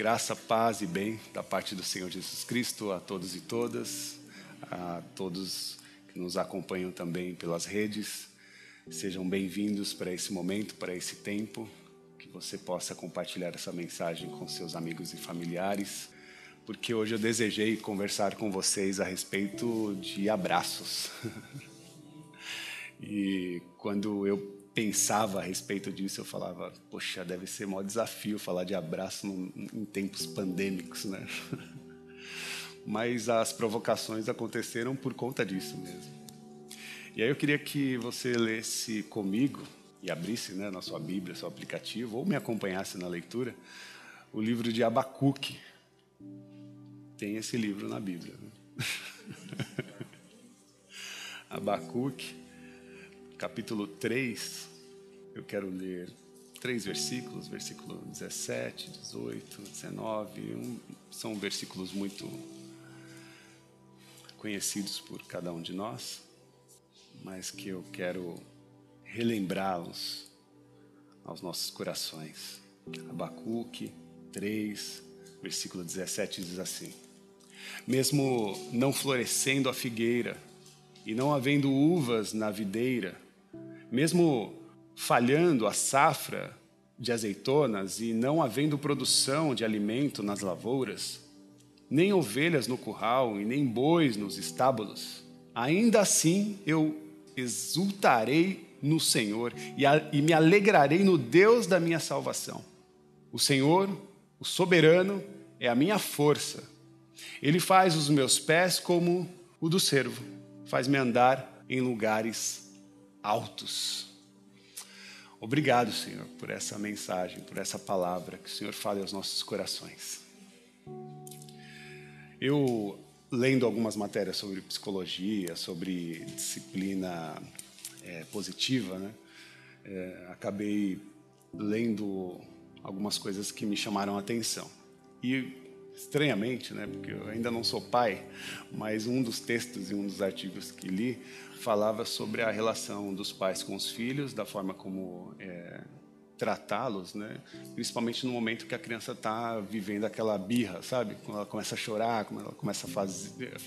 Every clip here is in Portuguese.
Graça, paz e bem da parte do Senhor Jesus Cristo a todos e todas, a todos que nos acompanham também pelas redes. Sejam bem-vindos para esse momento, para esse tempo, que você possa compartilhar essa mensagem com seus amigos e familiares, porque hoje eu desejei conversar com vocês a respeito de abraços. e quando eu pensava a respeito disso, eu falava, poxa, deve ser maior desafio falar de abraço em tempos pandêmicos, né? Mas as provocações aconteceram por conta disso mesmo. E aí eu queria que você lesse comigo e abrisse né, na sua Bíblia, seu aplicativo, ou me acompanhasse na leitura, o livro de Abacuque. Tem esse livro na Bíblia. Né? Abacuque capítulo 3, eu quero ler três versículos, versículo 17, 18, 19. Um, são versículos muito conhecidos por cada um de nós, mas que eu quero relembrá-los aos nossos corações. Abacuque 3, versículo 17 diz assim: Mesmo não florescendo a figueira e não havendo uvas na videira, mesmo falhando a safra de azeitonas e não havendo produção de alimento nas lavouras, nem ovelhas no curral e nem bois nos estábulos, ainda assim eu exultarei no Senhor e, a, e me alegrarei no Deus da minha salvação. O Senhor, o soberano, é a minha força. Ele faz os meus pés como o do servo, faz-me andar em lugares altos. Obrigado, Senhor, por essa mensagem, por essa palavra que o Senhor fale aos nossos corações. Eu, lendo algumas matérias sobre psicologia, sobre disciplina é, positiva, né, é, acabei lendo algumas coisas que me chamaram a atenção. E, estranhamente, né, porque eu ainda não sou pai, mas um dos textos e um dos artigos que li falava sobre a relação dos pais com os filhos, da forma como é, tratá-los, né? Principalmente no momento que a criança está vivendo aquela birra, sabe? Quando ela começa a chorar, quando ela começa a fazer,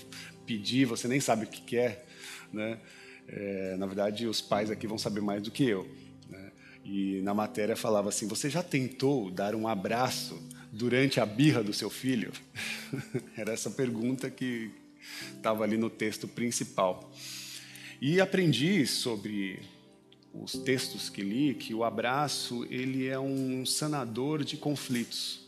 pedir, você nem sabe o que quer, né? É, na verdade, os pais aqui vão saber mais do que eu. Né? E na matéria falava assim: você já tentou dar um abraço durante a birra do seu filho? Era essa pergunta que estava ali no texto principal. E aprendi sobre os textos que li que o abraço ele é um sanador de conflitos.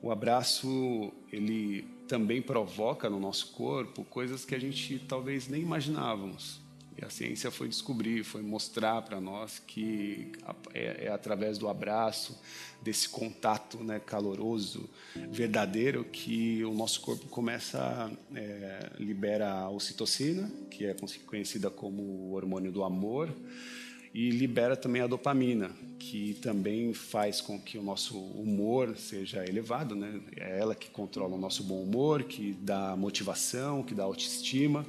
O abraço ele também provoca no nosso corpo coisas que a gente talvez nem imaginávamos. E a ciência foi descobrir, foi mostrar para nós que é, é, através do abraço, desse contato né, caloroso, verdadeiro, que o nosso corpo começa é, libera a ocitocina, que é conhecida como o hormônio do amor, e libera também a dopamina, que também faz com que o nosso humor seja elevado, né? É ela que controla o nosso bom humor, que dá motivação, que dá autoestima.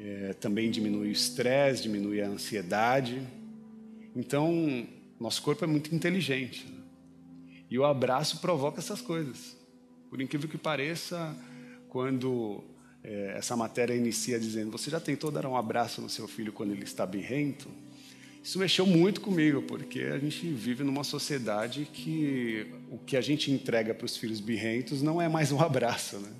É, também diminui o estresse, diminui a ansiedade. Então, nosso corpo é muito inteligente. Né? E o abraço provoca essas coisas. Por incrível que pareça, quando é, essa matéria inicia dizendo: Você já tentou dar um abraço no seu filho quando ele está birrento? Isso mexeu muito comigo, porque a gente vive numa sociedade que o que a gente entrega para os filhos birrentos não é mais um abraço, né?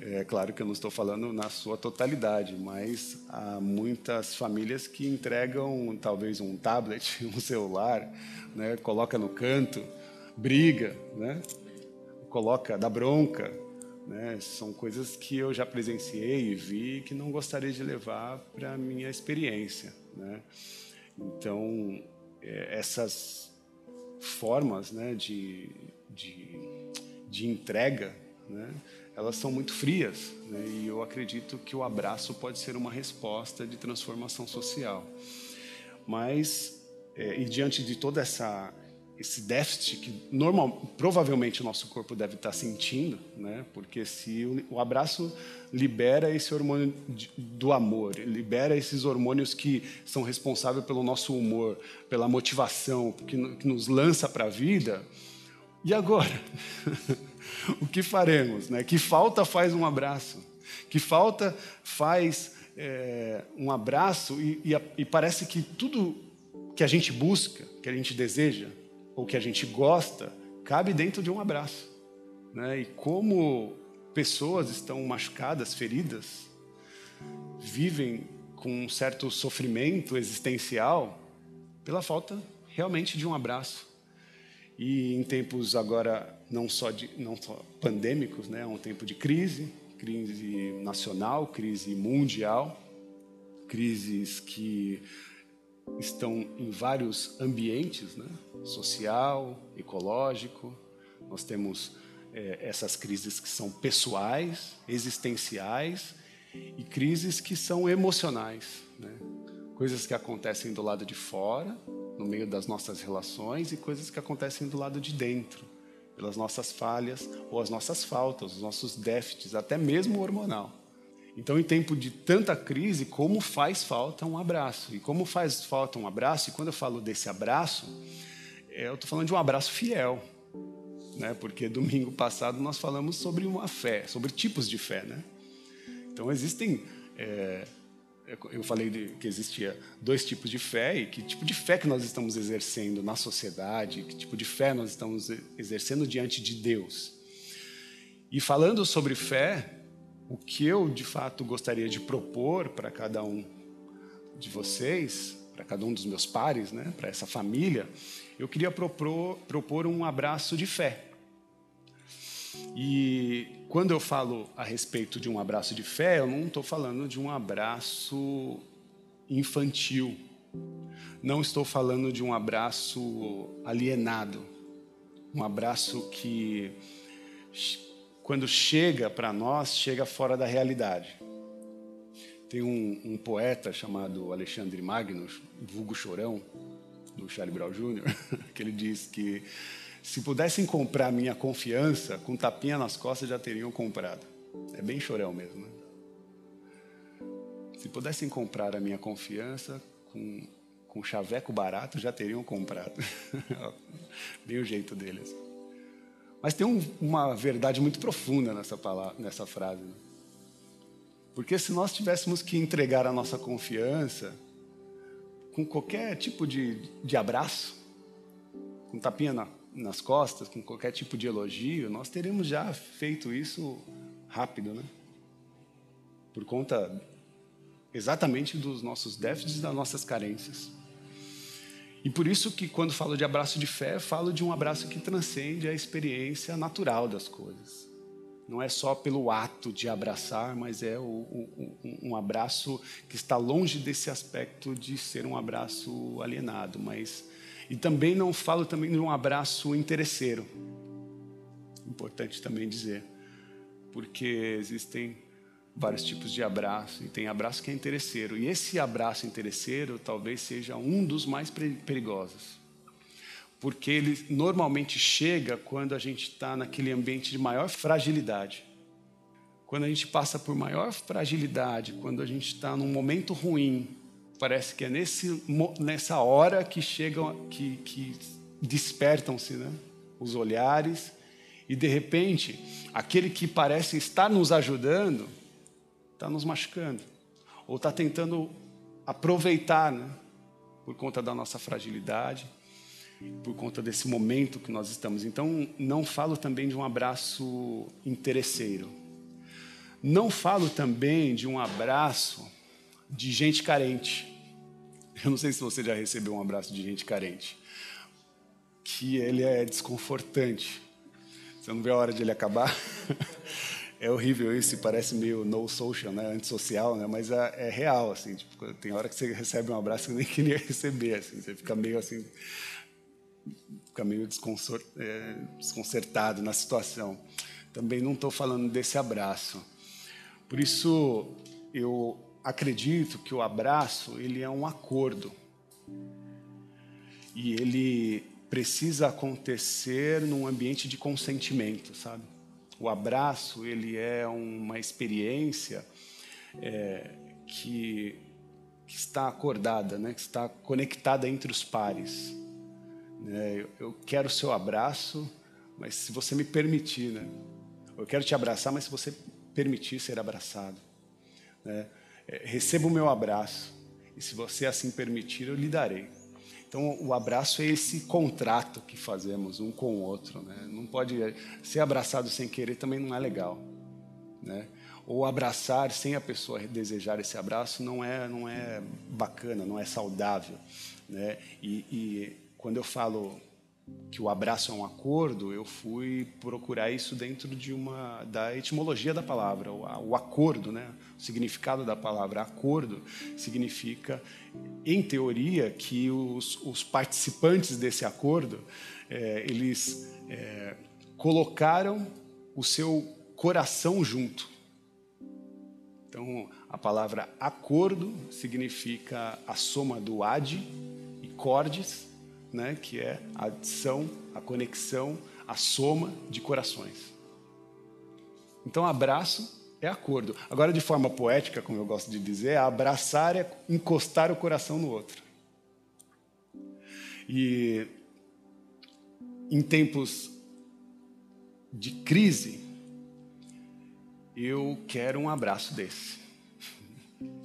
É claro que eu não estou falando na sua totalidade, mas há muitas famílias que entregam talvez um tablet, um celular, né, coloca no canto, briga, né, coloca, dá bronca. Né, são coisas que eu já presenciei e vi que não gostaria de levar para a minha experiência. Né. Então, é, essas formas né, de, de, de entrega, né, elas são muito frias. Né? E eu acredito que o abraço pode ser uma resposta de transformação social. Mas, é, e diante de toda essa esse déficit que normal, provavelmente o nosso corpo deve estar sentindo, né? Porque se o, o abraço libera esse hormônio de, do amor, libera esses hormônios que são responsáveis pelo nosso humor, pela motivação, que, que nos lança para a vida, E agora? o que faremos? Né? Que falta faz um abraço? Que falta faz é, um abraço e, e, e parece que tudo que a gente busca, que a gente deseja, ou que a gente gosta, cabe dentro de um abraço. Né? E como pessoas estão machucadas, feridas, vivem com um certo sofrimento existencial pela falta realmente de um abraço. E em tempos agora não só de não só pandêmicos, né, é um tempo de crise, crise nacional, crise mundial, crises que estão em vários ambientes, né? social, ecológico. Nós temos é, essas crises que são pessoais, existenciais e crises que são emocionais, né? coisas que acontecem do lado de fora, no meio das nossas relações e coisas que acontecem do lado de dentro, pelas nossas falhas ou as nossas faltas, os nossos déficits, até mesmo hormonal. Então, em tempo de tanta crise, como faz falta um abraço? E como faz falta um abraço? E quando eu falo desse abraço, é, eu estou falando de um abraço fiel, né? Porque domingo passado nós falamos sobre uma fé, sobre tipos de fé, né? Então existem é, eu falei que existia dois tipos de fé e que tipo de fé que nós estamos exercendo na sociedade, que tipo de fé nós estamos exercendo diante de Deus. E falando sobre fé, o que eu de fato gostaria de propor para cada um de vocês, para cada um dos meus pares, né, para essa família, eu queria propor, propor um abraço de fé. E quando eu falo a respeito de um abraço de fé, eu não estou falando de um abraço infantil. Não estou falando de um abraço alienado. Um abraço que, quando chega para nós, chega fora da realidade. Tem um, um, poeta chamado Alexandre Magno, vulgo chorão, do Charlie Brown Jr., que ele diz que se pudessem comprar minha confiança, com tapinha nas costas já teriam comprado. É bem chorão mesmo. Né? Se pudessem comprar a minha confiança com, com chaveco barato, já teriam comprado. bem o jeito deles. Mas tem um, uma verdade muito profunda nessa, palavra, nessa frase. Né? Porque se nós tivéssemos que entregar a nossa confiança com qualquer tipo de, de abraço, com tapinha na nas costas, com qualquer tipo de elogio, nós teríamos já feito isso rápido, né? Por conta exatamente dos nossos déficits das nossas carências. E por isso que quando falo de abraço de fé, falo de um abraço que transcende a experiência natural das coisas. Não é só pelo ato de abraçar, mas é o, o, um abraço que está longe desse aspecto de ser um abraço alienado, mas e também não falo também de um abraço interesseiro. Importante também dizer, porque existem vários tipos de abraço e tem abraço que é interesseiro. E esse abraço interesseiro talvez seja um dos mais perigosos. Porque ele normalmente chega quando a gente está naquele ambiente de maior fragilidade. Quando a gente passa por maior fragilidade, quando a gente está num momento ruim, Parece que é nesse, nessa hora que chegam, que, que despertam-se né? os olhares e de repente aquele que parece estar nos ajudando está nos machucando ou está tentando aproveitar, né? por conta da nossa fragilidade, por conta desse momento que nós estamos. Então, não falo também de um abraço interesseiro. Não falo também de um abraço de gente carente. Eu não sei se você já recebeu um abraço de gente carente, que ele é desconfortante. Você não vê a hora de ele acabar. é horrível isso, parece meio no social, né, antissocial, né, mas é, é, real assim. Tipo, tem hora que você recebe um abraço que nem queria receber, assim. Você fica meio assim, fica meio é, desconcertado na situação. Também não estou falando desse abraço. Por isso eu acredito que o abraço ele é um acordo e ele precisa acontecer num ambiente de consentimento, sabe? O abraço ele é uma experiência é, que, que, está acordada, né? Que está conectada entre os pares. Né? Eu, eu quero o seu abraço, mas se você me permitir, né? Eu quero te abraçar, mas se você permitir ser abraçado, né? É, receba o meu abraço e se você assim permitir, eu lhe darei. Então, o abraço é esse contrato que fazemos um com o outro. Né? Não pode ser abraçado sem querer também não é legal, né? Ou abraçar sem a pessoa desejar esse abraço não é não é bacana, não é saudável, né? E, e quando eu falo que o abraço é um acordo, eu fui procurar isso dentro de uma da etimologia da palavra, o, o acordo, né? O significado da palavra acordo significa, em teoria, que os, os participantes desse acordo é, eles é, colocaram o seu coração junto. Então, a palavra acordo significa a soma do ad e cordes né, que é a adição, a conexão, a soma de corações. Então, abraço é acordo. Agora, de forma poética, como eu gosto de dizer, abraçar é encostar o coração no outro. E em tempos de crise, eu quero um abraço desse.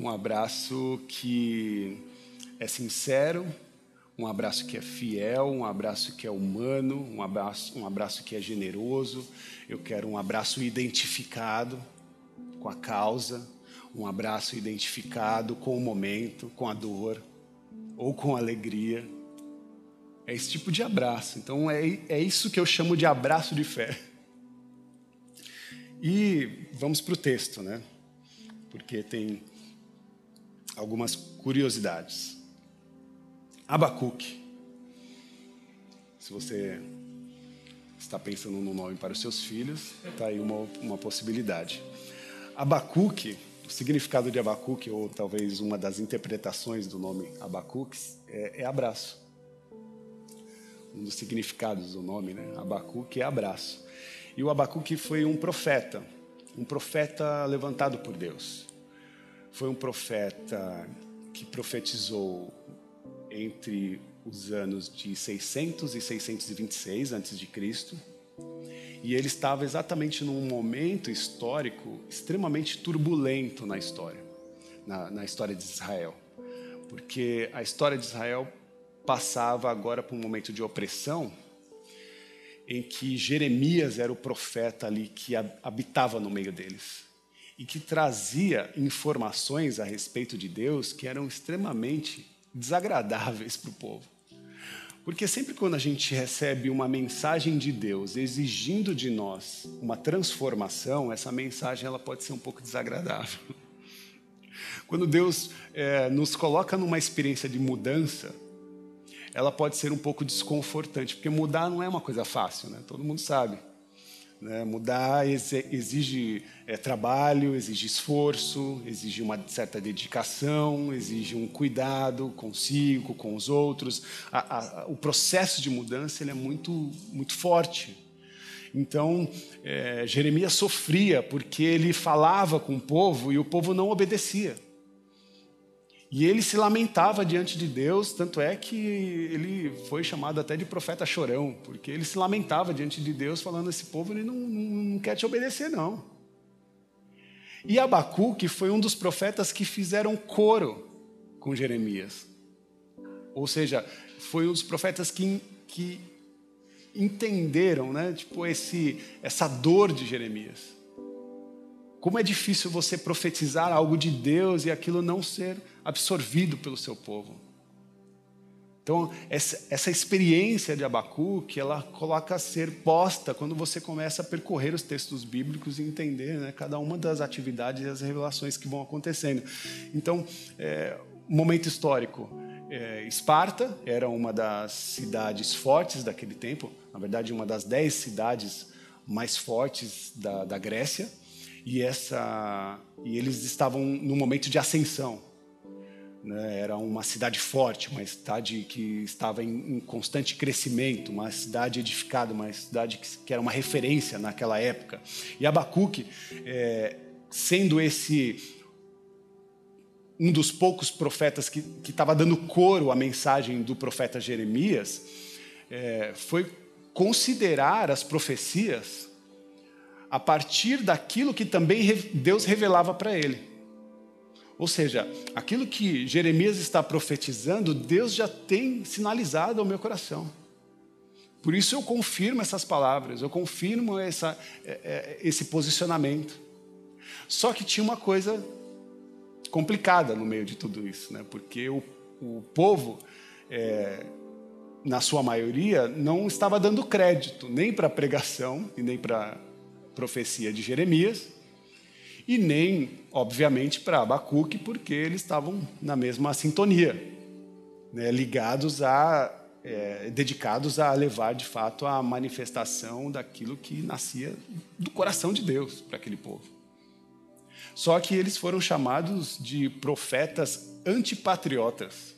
Um abraço que é sincero, um abraço que é fiel, um abraço que é humano, um abraço, um abraço que é generoso. Eu quero um abraço identificado com a causa, um abraço identificado com o momento, com a dor ou com a alegria. É esse tipo de abraço. Então é, é isso que eu chamo de abraço de fé. E vamos para o texto, né? Porque tem algumas curiosidades. Abacuque. Se você está pensando no nome para os seus filhos, está aí uma, uma possibilidade. Abacuque, o significado de Abacuque, ou talvez uma das interpretações do nome Abacuque, é, é abraço. Um dos significados do nome, né? Abacuque é abraço. E o Abacuque foi um profeta, um profeta levantado por Deus. Foi um profeta que profetizou entre os anos de 600 e 626 antes de Cristo. E ele estava exatamente num momento histórico extremamente turbulento na história, na, na história de Israel. Porque a história de Israel passava agora por um momento de opressão, em que Jeremias era o profeta ali que habitava no meio deles e que trazia informações a respeito de Deus que eram extremamente desagradáveis para o povo. Porque sempre quando a gente recebe uma mensagem de Deus exigindo de nós uma transformação, essa mensagem ela pode ser um pouco desagradável. Quando Deus é, nos coloca numa experiência de mudança, ela pode ser um pouco desconfortante, porque mudar não é uma coisa fácil, né? Todo mundo sabe. Né? Mudar exige é, trabalho, exige esforço, exige uma certa dedicação, exige um cuidado consigo, com os outros. A, a, o processo de mudança ele é muito, muito forte. Então, é, Jeremias sofria porque ele falava com o povo e o povo não obedecia. E ele se lamentava diante de Deus, tanto é que ele foi chamado até de profeta chorão, porque ele se lamentava diante de Deus, falando: esse povo ele não, não, não quer te obedecer, não. E Abacuque foi um dos profetas que fizeram coro com Jeremias. Ou seja, foi um dos profetas que, que entenderam né, tipo, esse, essa dor de Jeremias. Como é difícil você profetizar algo de Deus e aquilo não ser absorvido pelo seu povo. Então, essa, essa experiência de Abacuque, ela coloca a ser posta quando você começa a percorrer os textos bíblicos e entender né, cada uma das atividades e as revelações que vão acontecendo. Então, é, momento histórico. É, Esparta era uma das cidades fortes daquele tempo, na verdade, uma das dez cidades mais fortes da, da Grécia e essa e eles estavam num momento de ascensão. Né? Era uma cidade forte, uma cidade que estava em, constante crescimento, uma cidade edificada, uma cidade que, que, era uma referência naquela época. E Abacuque, é, sendo esse um dos poucos profetas que estava dando coro à mensagem do profeta Jeremias, é, foi considerar as profecias a partir daquilo que também Deus revelava para ele. Ou seja, aquilo que Jeremias está profetizando, Deus já tem sinalizado ao meu coração. Por isso eu confirmo essas palavras, eu confirmo essa, é, é, esse posicionamento. Só que tinha uma coisa complicada no meio de tudo isso, né? porque o, o povo é, na sua maioria, não estava dando crédito nem para a pregação e nem para a profecia de Jeremias, e nem, obviamente, para Abacuque, porque eles estavam na mesma sintonia, né, ligados a, é, dedicados a levar de fato a manifestação daquilo que nascia do coração de Deus para aquele povo. Só que eles foram chamados de profetas antipatriotas.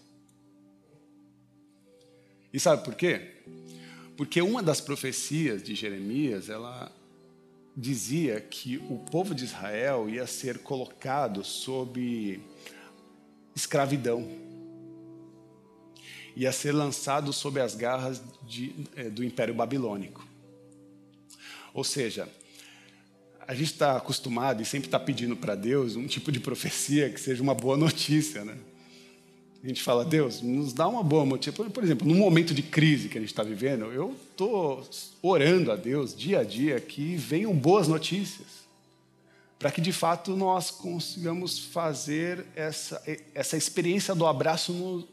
E sabe por quê? Porque uma das profecias de Jeremias, ela dizia que o povo de Israel ia ser colocado sob escravidão. Ia ser lançado sob as garras de, é, do Império Babilônico. Ou seja, a gente está acostumado e sempre está pedindo para Deus um tipo de profecia que seja uma boa notícia, né? A gente fala, Deus, nos dá uma boa notícia. Por exemplo, no momento de crise que a gente está vivendo, eu estou orando a Deus dia a dia que venham boas notícias, para que de fato nós consigamos fazer essa, essa experiência do abraço no,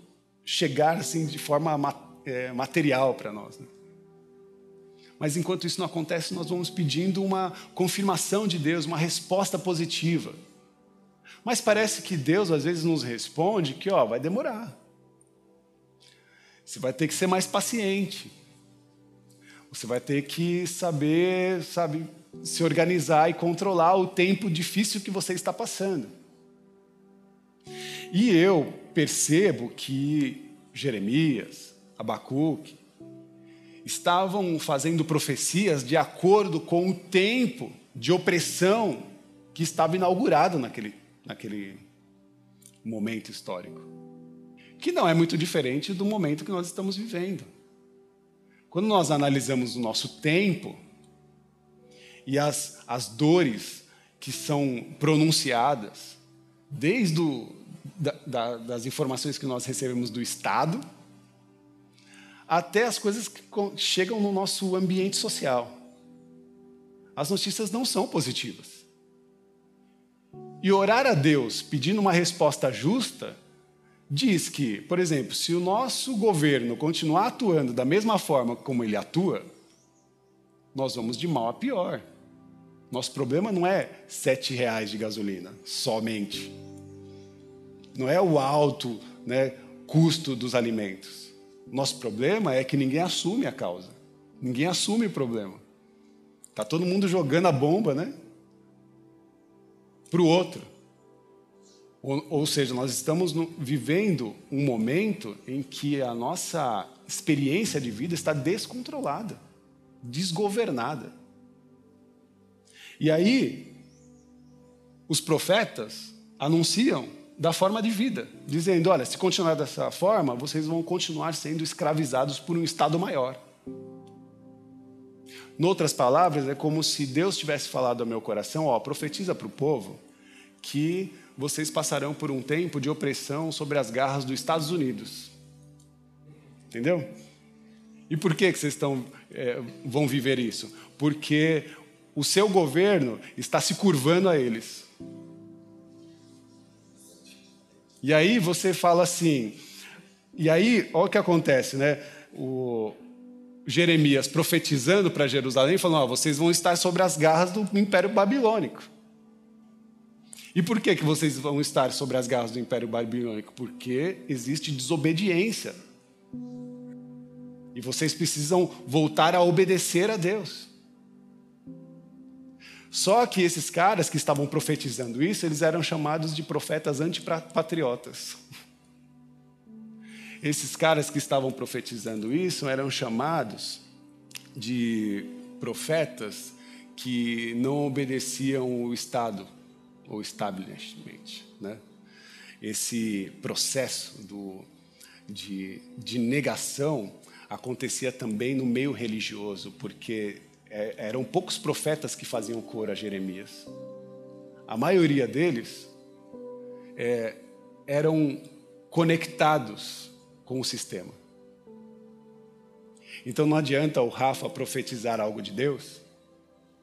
chegar assim de forma é, material para nós. Né? Mas enquanto isso não acontece, nós vamos pedindo uma confirmação de Deus, uma resposta positiva. Mas parece que Deus às vezes nos responde que ó, vai demorar. Você vai ter que ser mais paciente. Você vai ter que saber, sabe, se organizar e controlar o tempo difícil que você está passando. E eu percebo que Jeremias, Abacuque, estavam fazendo profecias de acordo com o tempo de opressão que estava inaugurado naquele naquele momento histórico. Que não é muito diferente do momento que nós estamos vivendo. Quando nós analisamos o nosso tempo e as, as dores que são pronunciadas, desde o, da, da, das informações que nós recebemos do Estado, até as coisas que chegam no nosso ambiente social. As notícias não são positivas. E orar a Deus pedindo uma resposta justa diz que, por exemplo, se o nosso governo continuar atuando da mesma forma como ele atua, nós vamos de mal a pior. Nosso problema não é sete reais de gasolina somente. Não é o alto né, custo dos alimentos. Nosso problema é que ninguém assume a causa. Ninguém assume o problema. Está todo mundo jogando a bomba, né? Para o outro. Ou, ou, seja, nós estamos no, vivendo um momento em que a nossa experiência de vida está descontrolada, desgovernada. E aí, os profetas anunciam da forma de vida, dizendo: olha, se continuar dessa forma, vocês vão continuar sendo escravizados por um Estado maior. Noutras palavras, é como se Deus tivesse falado ao meu coração: ó, profetiza para o povo que vocês passarão por um tempo de opressão sobre as garras dos Estados Unidos. Entendeu? E por que, que vocês estão, é, vão viver isso? Porque o seu governo está se curvando a eles. E aí você fala assim, e aí, olha o que acontece, né? O, Jeremias profetizando para Jerusalém, falando: oh, vocês vão estar sobre as garras do Império Babilônico. E por que, que vocês vão estar sobre as garras do Império Babilônico? Porque existe desobediência. E vocês precisam voltar a obedecer a Deus. Só que esses caras que estavam profetizando isso, eles eram chamados de profetas antipatriotas. Esses caras que estavam profetizando isso eram chamados de profetas que não obedeciam o Estado, ou establishment. Né? Esse processo do, de, de negação acontecia também no meio religioso, porque é, eram poucos profetas que faziam cor a Jeremias. A maioria deles é, eram conectados com o sistema. Então não adianta o Rafa profetizar algo de Deus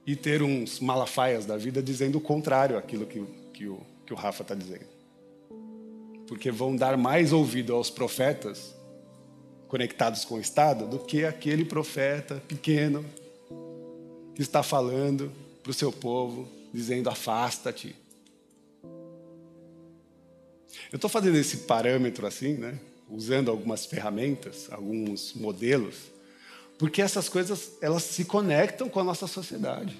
e ter uns malafaias da vida dizendo o contrário àquilo que, que, o, que o Rafa está dizendo. Porque vão dar mais ouvido aos profetas conectados com o Estado do que aquele profeta pequeno que está falando para o seu povo, dizendo: afasta-te. Eu estou fazendo esse parâmetro assim, né? Usando algumas ferramentas, alguns modelos, porque essas coisas elas se conectam com a nossa sociedade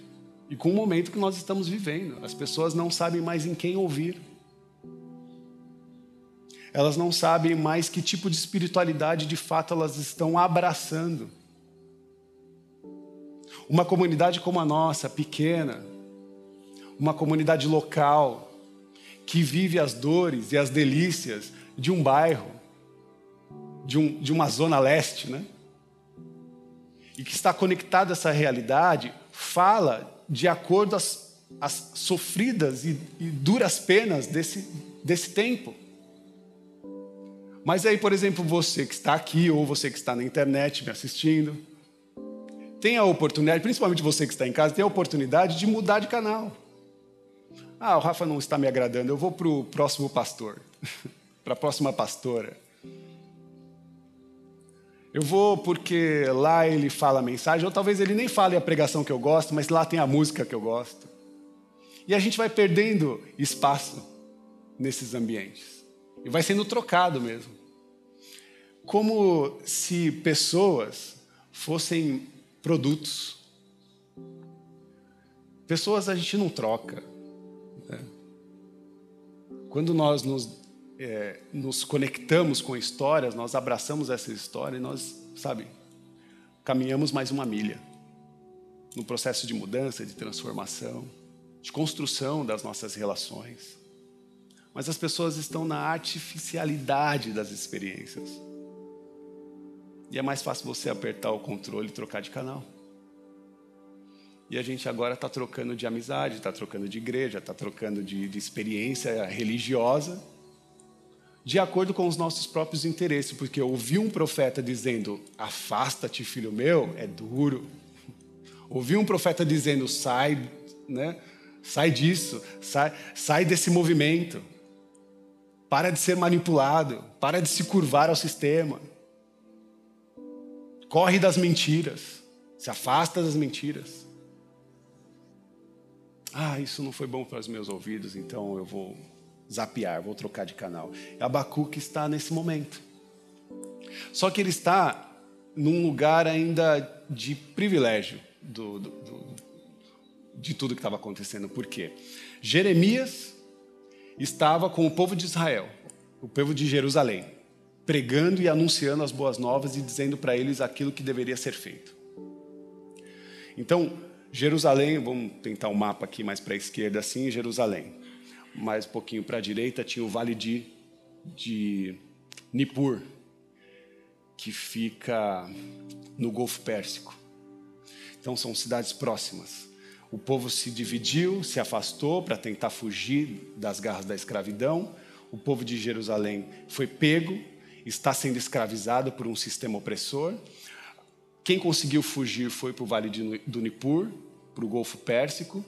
e com o momento que nós estamos vivendo. As pessoas não sabem mais em quem ouvir. Elas não sabem mais que tipo de espiritualidade de fato elas estão abraçando. Uma comunidade como a nossa, pequena, uma comunidade local, que vive as dores e as delícias de um bairro, de, um, de uma zona leste, né? E que está conectado a essa realidade, fala de acordo às, às sofridas e, e duras penas desse, desse tempo. Mas aí, por exemplo, você que está aqui ou você que está na internet me assistindo, tem a oportunidade, principalmente você que está em casa, tem a oportunidade de mudar de canal. Ah, o Rafa não está me agradando, eu vou para o próximo pastor, para a próxima pastora. Eu vou porque lá ele fala a mensagem, ou talvez ele nem fale a pregação que eu gosto, mas lá tem a música que eu gosto. E a gente vai perdendo espaço nesses ambientes. E vai sendo trocado mesmo. Como se pessoas fossem produtos. Pessoas a gente não troca. Né? Quando nós nos é, nos conectamos com histórias, nós abraçamos essa história e nós, sabe, caminhamos mais uma milha no processo de mudança, de transformação, de construção das nossas relações. Mas as pessoas estão na artificialidade das experiências. E é mais fácil você apertar o controle e trocar de canal. E a gente agora está trocando de amizade, está trocando de igreja, está trocando de, de experiência religiosa de acordo com os nossos próprios interesses, porque ouvir um profeta dizendo afasta-te, filho meu, é duro. Ouvir um profeta dizendo sai, né? Sai disso, sai, sai desse movimento. Para de ser manipulado, para de se curvar ao sistema. Corre das mentiras, se afasta das mentiras. Ah, isso não foi bom para os meus ouvidos, então eu vou zapear, vou trocar de canal. Abacuque está nesse momento. Só que ele está num lugar ainda de privilégio do, do, do, de tudo que estava acontecendo. Por quê? Jeremias estava com o povo de Israel, o povo de Jerusalém, pregando e anunciando as boas novas e dizendo para eles aquilo que deveria ser feito. Então, Jerusalém, vamos tentar um mapa aqui mais para a esquerda assim, Jerusalém mais um pouquinho para a direita, tinha o Vale de, de Nippur, que fica no Golfo Pérsico. Então são cidades próximas. O povo se dividiu, se afastou para tentar fugir das garras da escravidão. O povo de Jerusalém foi pego, está sendo escravizado por um sistema opressor. Quem conseguiu fugir foi para o Vale de, do Nippur, para o Golfo Pérsico.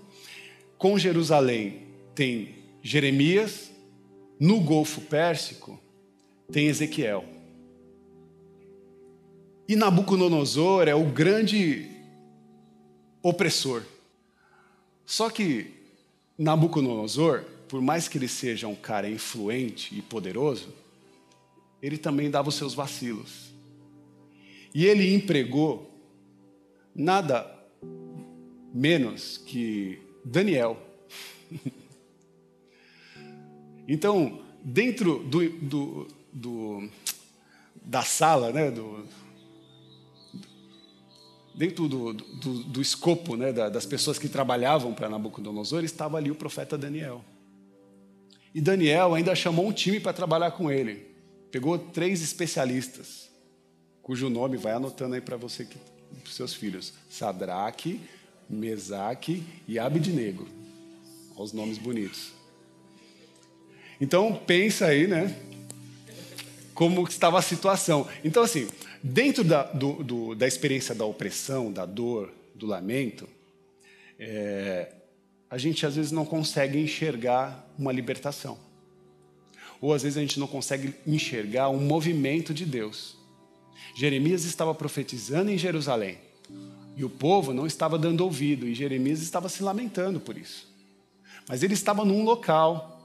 Com Jerusalém tem Jeremias, no Golfo Pérsico, tem Ezequiel. E Nabucodonosor é o grande opressor. Só que Nabucodonosor, por mais que ele seja um cara influente e poderoso, ele também dava os seus vacilos. E ele empregou nada menos que Daniel. Então, dentro do, do, do da sala, né, do, dentro do, do, do escopo né, das pessoas que trabalhavam para Nabucodonosor, estava ali o profeta Daniel. E Daniel ainda chamou um time para trabalhar com ele. Pegou três especialistas, cujo nome vai anotando aí para você para seus filhos, Sadraque, Mesaque e Abidnego. Olha os nomes bonitos. Então pensa aí, né? Como estava a situação. Então assim, dentro da, do, do, da experiência da opressão, da dor, do lamento, é, a gente às vezes não consegue enxergar uma libertação. Ou às vezes a gente não consegue enxergar um movimento de Deus. Jeremias estava profetizando em Jerusalém. E o povo não estava dando ouvido, e Jeremias estava se lamentando por isso. Mas ele estava num local,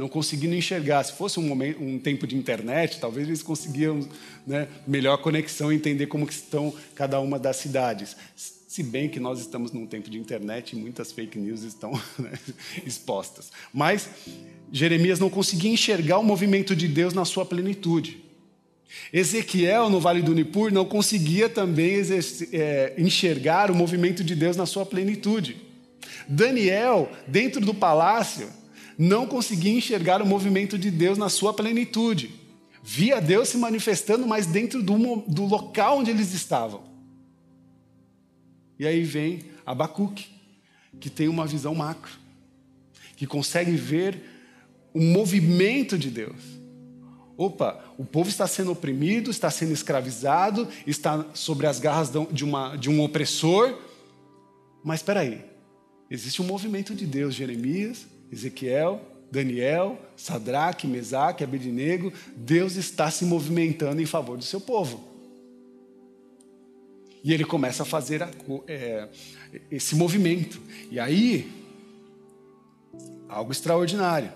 não conseguindo enxergar. Se fosse um, momento, um tempo de internet, talvez eles conseguiam né, melhor conexão entender como estão cada uma das cidades. Se bem que nós estamos num tempo de internet e muitas fake news estão né, expostas. Mas Jeremias não conseguia enxergar o movimento de Deus na sua plenitude. Ezequiel, no Vale do Nipur, não conseguia também é, enxergar o movimento de Deus na sua plenitude. Daniel, dentro do palácio, não conseguia enxergar o movimento de Deus na sua plenitude. Via Deus se manifestando, mas dentro do, do local onde eles estavam. E aí vem Abacuque, que tem uma visão macro, que consegue ver o movimento de Deus. Opa, o povo está sendo oprimido, está sendo escravizado, está sobre as garras de, uma, de um opressor. Mas espera aí, existe um movimento de Deus, Jeremias, Ezequiel, Daniel, Sadraque, Mesaque, Abednego, Deus está se movimentando em favor do seu povo. E ele começa a fazer a, é, esse movimento. E aí, algo extraordinário.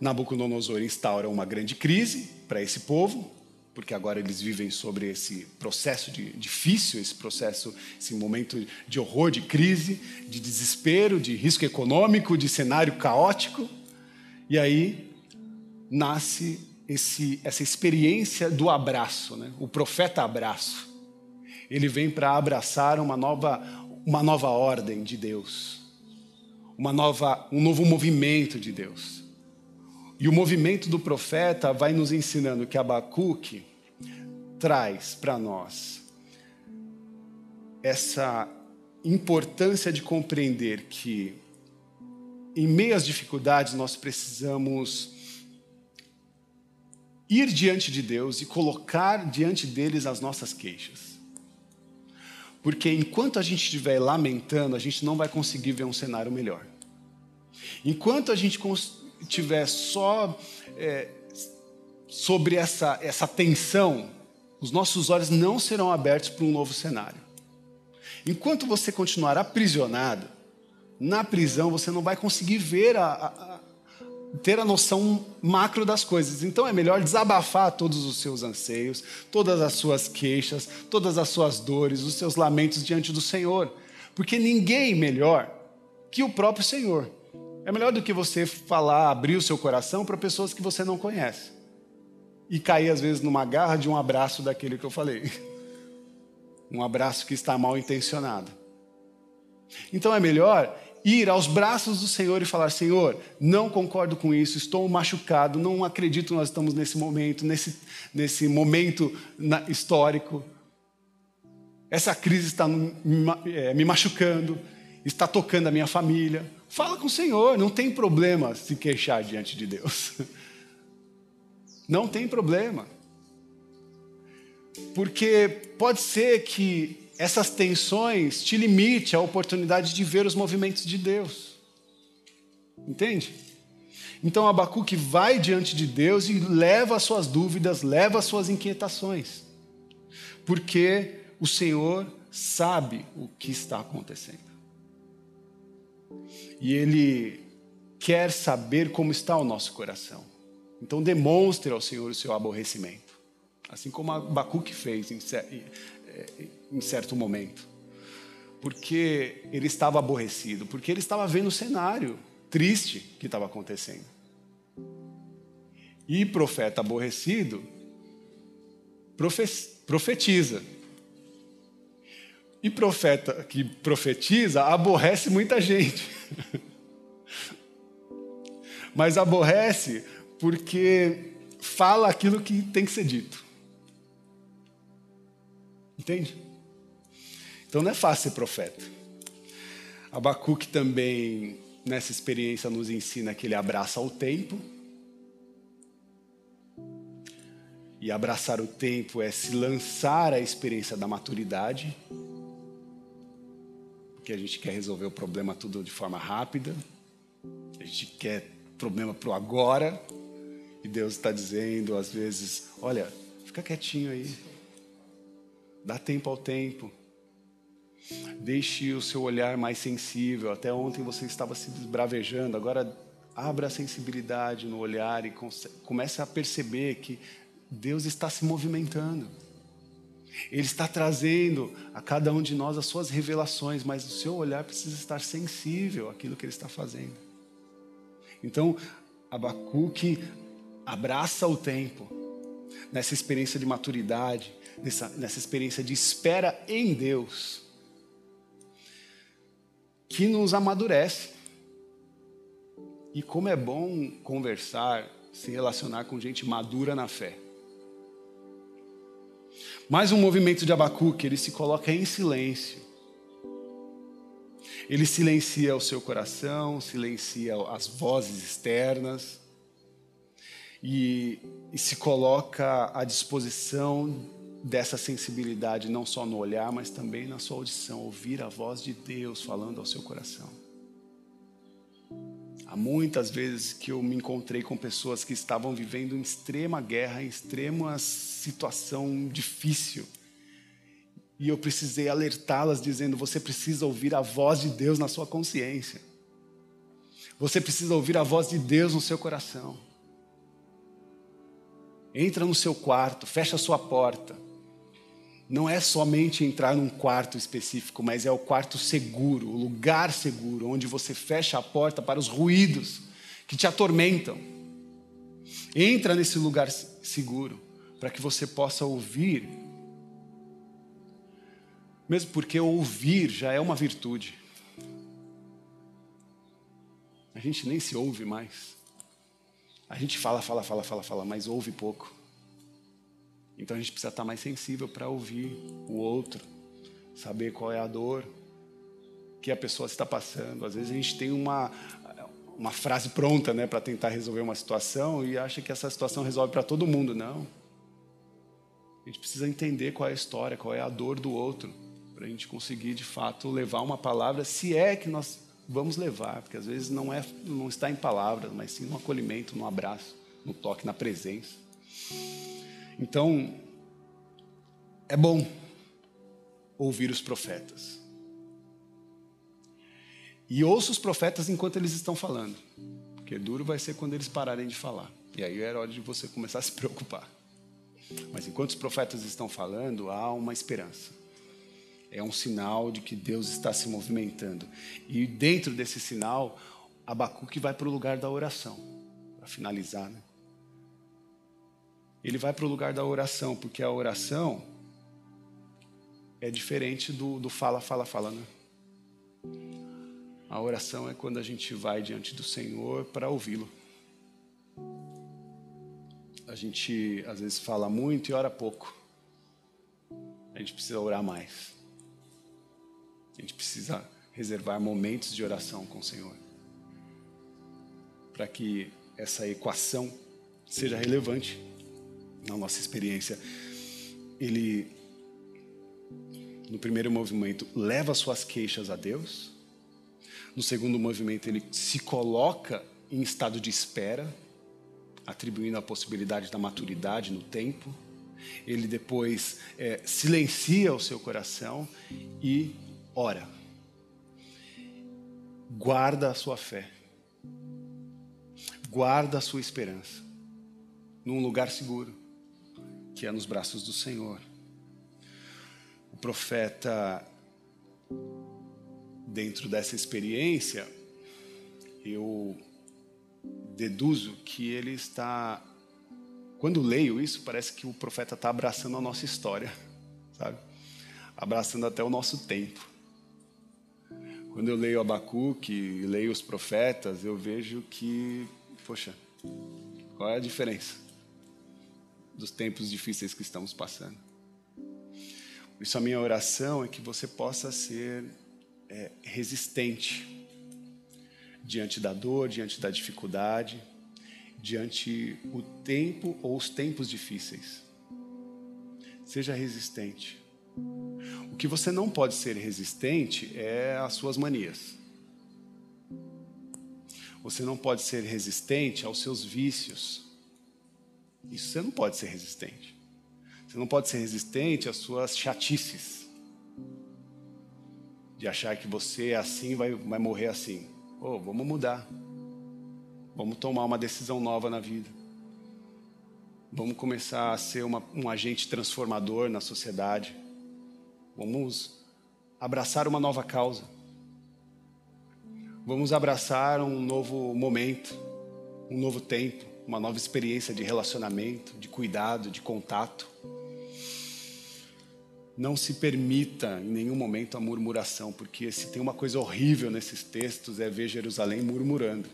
Nabucodonosor instaura uma grande crise para esse povo, porque agora eles vivem sobre esse processo de, difícil, esse processo, esse momento de horror, de crise, de desespero, de risco econômico, de cenário caótico. E aí nasce esse, essa experiência do abraço, né? o profeta abraço. Ele vem para abraçar uma nova, uma nova ordem de Deus, uma nova, um novo movimento de Deus. E o movimento do profeta vai nos ensinando que Abacuque traz para nós essa importância de compreender que, em meio às dificuldades, nós precisamos ir diante de Deus e colocar diante deles as nossas queixas. Porque enquanto a gente estiver lamentando, a gente não vai conseguir ver um cenário melhor. Enquanto a gente estiver só é, sobre essa, essa tensão, os nossos olhos não serão abertos para um novo cenário. Enquanto você continuar aprisionado, na prisão você não vai conseguir ver a, a, ter a noção macro das coisas. Então é melhor desabafar todos os seus anseios, todas as suas queixas, todas as suas dores, os seus lamentos diante do Senhor. Porque ninguém melhor que o próprio Senhor. É melhor do que você falar, abrir o seu coração para pessoas que você não conhece. E cair, às vezes, numa garra de um abraço daquele que eu falei. Um abraço que está mal intencionado. Então é melhor ir aos braços do Senhor e falar: Senhor, não concordo com isso, estou machucado, não acredito que nós estamos nesse momento, nesse, nesse momento histórico. Essa crise está é, me machucando, está tocando a minha família. Fala com o Senhor, não tem problema se queixar diante de Deus. Não tem problema. Porque pode ser que essas tensões te limite a oportunidade de ver os movimentos de Deus. Entende? Então Abacuque vai diante de Deus e leva as suas dúvidas, leva as suas inquietações. Porque o Senhor sabe o que está acontecendo. E Ele quer saber como está o nosso coração. Então demonstre ao Senhor o seu aborrecimento. Assim como Abacuque fez em certo momento. Porque ele estava aborrecido, porque ele estava vendo o cenário triste que estava acontecendo. E profeta aborrecido profetiza. E profeta que profetiza aborrece muita gente. Mas aborrece porque fala aquilo que tem que ser dito. Entende? Então não é fácil ser profeta. Abacuque também, nessa experiência, nos ensina que ele abraça o tempo. E abraçar o tempo é se lançar à experiência da maturidade. Porque a gente quer resolver o problema tudo de forma rápida. A gente quer problema para o agora. E Deus está dizendo, às vezes, olha, fica quietinho aí. Dá tempo ao tempo. Deixe o seu olhar mais sensível. Até ontem você estava se desbravejando, agora abra a sensibilidade no olhar e comece a perceber que Deus está se movimentando. Ele está trazendo a cada um de nós as suas revelações, mas o seu olhar precisa estar sensível àquilo que ele está fazendo. Então, Abacuque abraça o tempo nessa experiência de maturidade, nessa, nessa experiência de espera em Deus, que nos amadurece. E como é bom conversar, se relacionar com gente madura na fé. Mais um movimento de Abacuque, ele se coloca em silêncio. Ele silencia o seu coração, silencia as vozes externas e, e se coloca à disposição dessa sensibilidade, não só no olhar, mas também na sua audição, ouvir a voz de Deus falando ao seu coração. Há muitas vezes que eu me encontrei com pessoas que estavam vivendo em extrema guerra, em extrema situação difícil. E eu precisei alertá-las, dizendo: você precisa ouvir a voz de Deus na sua consciência. Você precisa ouvir a voz de Deus no seu coração. Entra no seu quarto, fecha a sua porta. Não é somente entrar num quarto específico, mas é o quarto seguro, o lugar seguro, onde você fecha a porta para os ruídos que te atormentam. Entra nesse lugar seguro para que você possa ouvir. Mesmo porque ouvir já é uma virtude. A gente nem se ouve mais. A gente fala, fala, fala, fala, fala, mas ouve pouco. Então a gente precisa estar mais sensível para ouvir o outro, saber qual é a dor que a pessoa está passando. Às vezes a gente tem uma, uma frase pronta né, para tentar resolver uma situação e acha que essa situação resolve para todo mundo. Não. A gente precisa entender qual é a história, qual é a dor do outro, para a gente conseguir de fato levar uma palavra, se é que nós vamos levar, porque às vezes não, é, não está em palavras, mas sim no acolhimento, no abraço, no toque, na presença. Então, é bom ouvir os profetas. E ouça os profetas enquanto eles estão falando, porque duro vai ser quando eles pararem de falar. E aí é hora de você começar a se preocupar. Mas enquanto os profetas estão falando, há uma esperança é um sinal de que Deus está se movimentando. E dentro desse sinal, Abacuque vai para o lugar da oração, para finalizar. Né? Ele vai para o lugar da oração, porque a oração é diferente do, do fala, fala, fala. Né? A oração é quando a gente vai diante do Senhor para ouvi-lo. A gente às vezes fala muito e ora pouco. A gente precisa orar mais. A gente precisa reservar momentos de oração com o Senhor. Para que essa equação seja relevante na nossa experiência. Ele, no primeiro movimento, leva suas queixas a Deus. No segundo movimento, ele se coloca em estado de espera, atribuindo a possibilidade da maturidade no tempo. Ele depois é, silencia o seu coração e ora. Guarda a sua fé. Guarda a sua esperança num lugar seguro, que é nos braços do Senhor. O profeta, dentro dessa experiência, eu deduzo que ele está. Quando leio isso, parece que o profeta está abraçando a nossa história, sabe? Abraçando até o nosso tempo. Quando eu leio Abacuque e leio os profetas, eu vejo que, poxa, qual é a diferença dos tempos difíceis que estamos passando? Por isso, a minha oração é que você possa ser é, resistente diante da dor, diante da dificuldade, diante o tempo ou os tempos difíceis. Seja resistente. O que você não pode ser resistente é as suas manias. Você não pode ser resistente aos seus vícios. Isso você não pode ser resistente. Você não pode ser resistente às suas chatices. De achar que você é assim vai, vai morrer assim. Oh, vamos mudar. Vamos tomar uma decisão nova na vida. Vamos começar a ser uma, um agente transformador na sociedade. Vamos abraçar uma nova causa. Vamos abraçar um novo momento, um novo tempo, uma nova experiência de relacionamento, de cuidado, de contato. Não se permita em nenhum momento a murmuração, porque se tem uma coisa horrível nesses textos é ver Jerusalém murmurando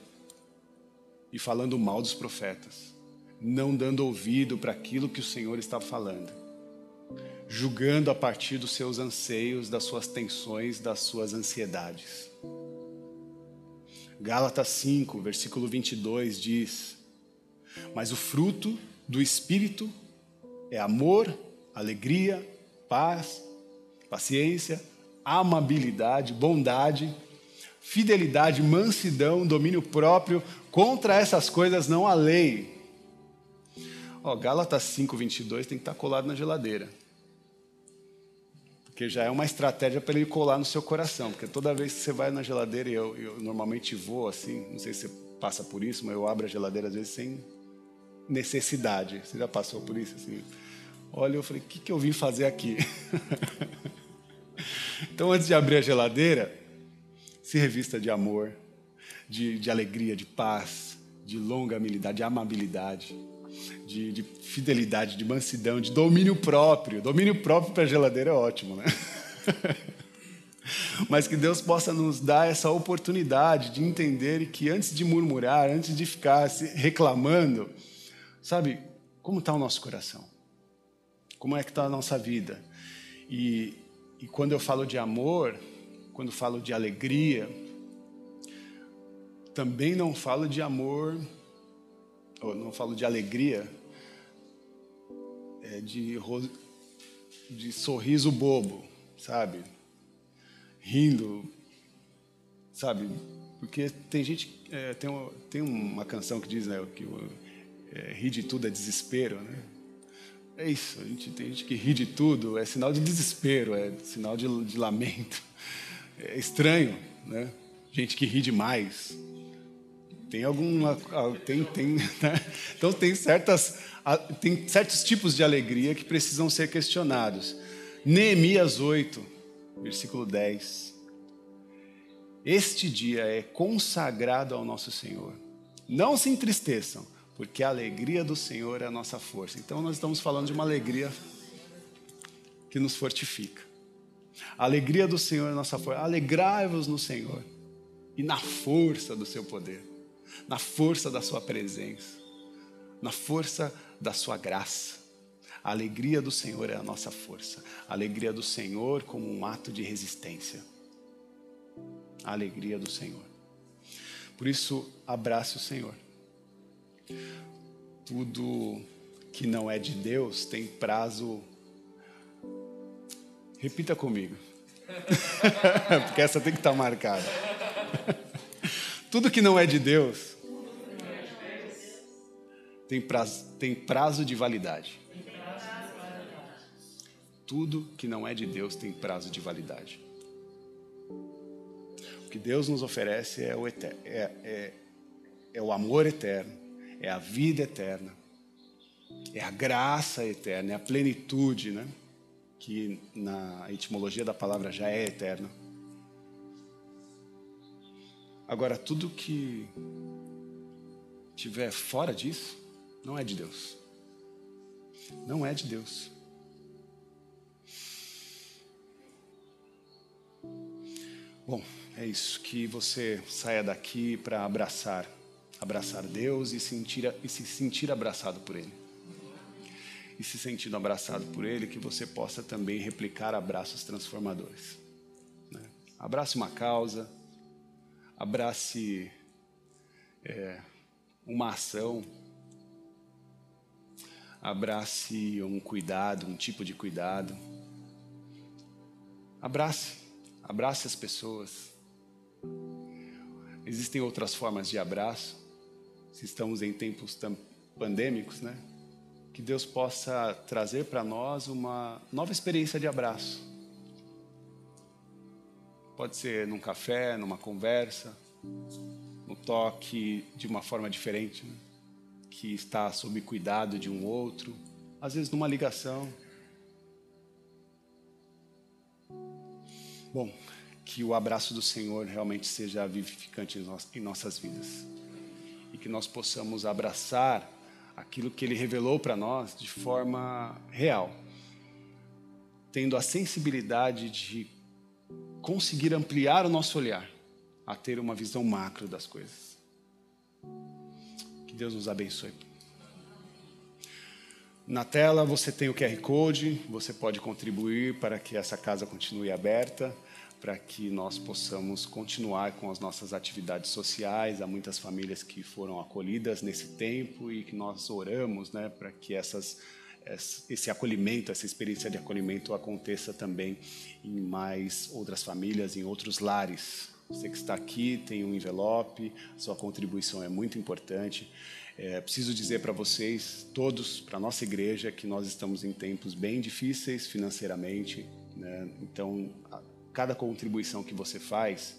e falando mal dos profetas, não dando ouvido para aquilo que o Senhor está falando, julgando a partir dos seus anseios, das suas tensões, das suas ansiedades. Gálatas 5, versículo 22 diz: Mas o fruto do Espírito é amor, alegria, paz, paciência, amabilidade, bondade, fidelidade, mansidão, domínio próprio. Contra essas coisas não há lei. Ó, Gálatas 5, 22 tem que estar colado na geladeira. Porque já é uma estratégia para ele colar no seu coração. Porque toda vez que você vai na geladeira, e eu, eu normalmente vou assim, não sei se você passa por isso, mas eu abro a geladeira às vezes sem necessidade. Você já passou por isso? Assim? Olha, eu falei, o que, que eu vim fazer aqui? então, antes de abrir a geladeira, se revista de amor, de, de alegria, de paz, de longanimidade, de amabilidade, de, de, fidelidade, de mansidão, de domínio próprio. Domínio próprio para a geladeira é ótimo, né? Mas que Deus possa nos dar essa oportunidade de entender que antes de murmurar, antes de ficar reclamando, sabe, como está o nosso coração? Como é que está a nossa vida? E, e quando eu falo de amor, quando falo de alegria, também não falo de amor, ou não falo de alegria, é de, de sorriso bobo, sabe? Rindo, sabe? Porque tem gente, é, tem, tem uma canção que diz né, que é, de tudo é desespero, né? É isso, a gente, tem gente que ri de tudo, é sinal de desespero, é sinal de, de lamento. É estranho, né? Gente que ri demais. Tem alguma. Tem, tem, né? Então, tem, certas, tem certos tipos de alegria que precisam ser questionados. Neemias 8, versículo 10. Este dia é consagrado ao nosso Senhor. Não se entristeçam porque a alegria do Senhor é a nossa força. Então, nós estamos falando de uma alegria que nos fortifica. A alegria do Senhor é a nossa força. Alegrai-vos no Senhor e na força do seu poder, na força da sua presença, na força da sua graça. A alegria do Senhor é a nossa força. A alegria do Senhor como um ato de resistência. A alegria do Senhor. Por isso, abrace o Senhor. Tudo que não é de Deus tem prazo. Repita comigo. Porque essa tem que estar marcada. Tudo que não é de Deus tem prazo, tem prazo de validade. Tudo que não é de Deus tem prazo de validade. O que Deus nos oferece é o, é, é, é o amor eterno, é a vida eterna, é a graça eterna, é a plenitude, né? que na etimologia da palavra já é eterna. Agora, tudo que tiver fora disso, não é de Deus. Não é de Deus. Bom, é isso. Que você saia daqui para abraçar abraçar Deus e, sentir, e se sentir abraçado por Ele. e se sentindo abraçado por Ele, que você possa também replicar abraços transformadores. Né? Abrace uma causa, abrace é, uma ação, abrace um cuidado, um tipo de cuidado. Abrace, abrace as pessoas. Existem outras formas de abraço. Se estamos em tempos pandêmicos, né? Que Deus possa trazer para nós uma nova experiência de abraço. Pode ser num café, numa conversa, no toque de uma forma diferente, né? que está sob cuidado de um outro, às vezes numa ligação. Bom, que o abraço do Senhor realmente seja vivificante em nossas vidas e que nós possamos abraçar aquilo que Ele revelou para nós de forma real, tendo a sensibilidade de conseguir ampliar o nosso olhar a ter uma visão macro das coisas. Que Deus nos abençoe. Na tela você tem o QR Code, você pode contribuir para que essa casa continue aberta para que nós possamos continuar com as nossas atividades sociais. Há muitas famílias que foram acolhidas nesse tempo e que nós oramos né, para que essas, esse acolhimento, essa experiência de acolhimento aconteça também em mais outras famílias, em outros lares. Você que está aqui tem um envelope, sua contribuição é muito importante. É, preciso dizer para vocês, todos, para a nossa igreja, que nós estamos em tempos bem difíceis financeiramente. Né? Então, cada contribuição que você faz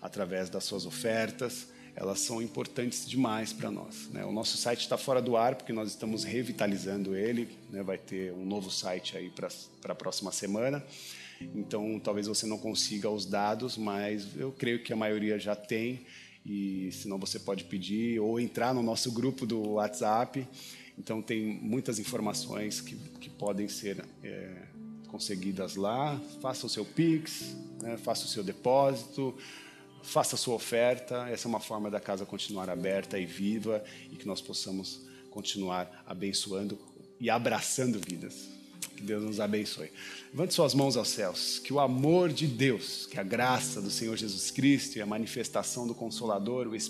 através das suas ofertas, elas são importantes demais para nós. Né? O nosso site está fora do ar porque nós estamos revitalizando ele. Né? Vai ter um novo site aí para a próxima semana. Então, talvez você não consiga os dados, mas eu creio que a maioria já tem. E senão você pode pedir ou entrar no nosso grupo do WhatsApp. Então, tem muitas informações que, que podem ser é, conseguidas lá. Faça o seu Pix, né? faça o seu depósito, faça a sua oferta. Essa é uma forma da casa continuar aberta e viva e que nós possamos continuar abençoando e abraçando vidas. Que Deus nos abençoe. Levante suas mãos aos céus. Que o amor de Deus, que a graça do Senhor Jesus Cristo e a manifestação do Consolador, o Espírito